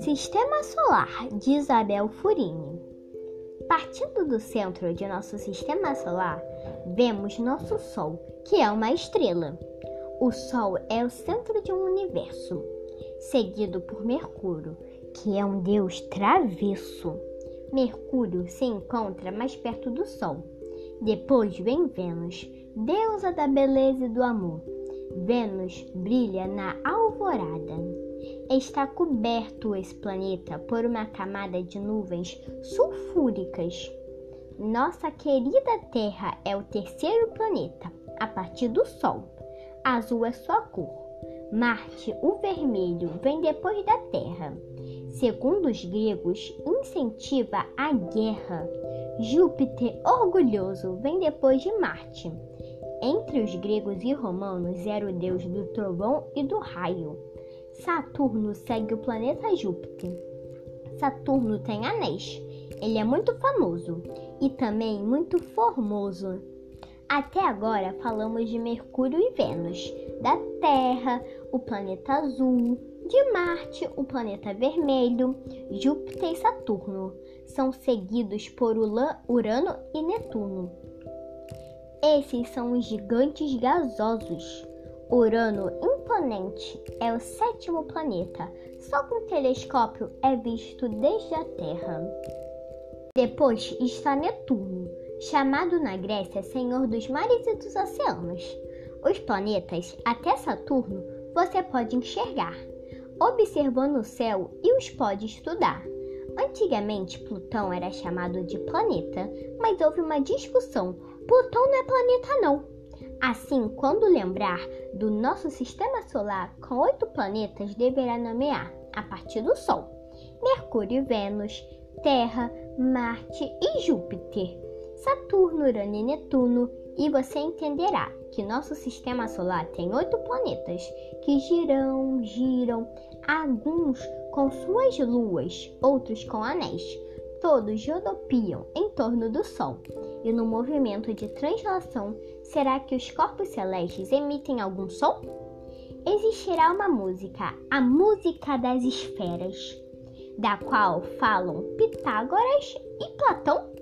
Sistema Solar de Isabel Furini. Partindo do centro de nosso sistema solar, vemos nosso Sol, que é uma estrela. O Sol é o centro de um universo, seguido por Mercúrio, que é um deus travesso. Mercúrio se encontra mais perto do Sol. Depois vem Vênus, deusa da beleza e do amor. Vênus brilha na alvorada. Está coberto esse planeta por uma camada de nuvens sulfúricas. Nossa querida Terra é o terceiro planeta, a partir do Sol. Azul é sua cor. Marte, o vermelho, vem depois da Terra. Segundo os gregos, incentiva a guerra. Júpiter, orgulhoso, vem depois de Marte. Entre os gregos e romanos era o deus do trovão e do raio. Saturno segue o planeta Júpiter. Saturno tem anéis. Ele é muito famoso e também muito formoso. Até agora falamos de Mercúrio e Vênus, da Terra, o planeta azul, de Marte, o planeta vermelho, Júpiter e Saturno. São seguidos por Urano e Netuno. Esses são os gigantes gasosos. Urano imponente é o sétimo planeta. Só com telescópio é visto desde a Terra. Depois está Netuno, chamado na Grécia Senhor dos Mares e dos Oceanos. Os planetas até Saturno você pode enxergar, observando o céu e os pode estudar. Antigamente Plutão era chamado de planeta, mas houve uma discussão. Plutão não é planeta não. Assim, quando lembrar do nosso sistema solar com oito planetas, deverá nomear, a partir do Sol, Mercúrio e Vênus, Terra, Marte e Júpiter, Saturno, Urano e Netuno, e você entenderá que nosso sistema solar tem oito planetas que giram, giram, alguns com suas luas, outros com anéis Todos rodopiam em torno do Sol, e no movimento de translação, será que os corpos celestes emitem algum som? Existirá uma música, a música das esferas, da qual falam Pitágoras e Platão?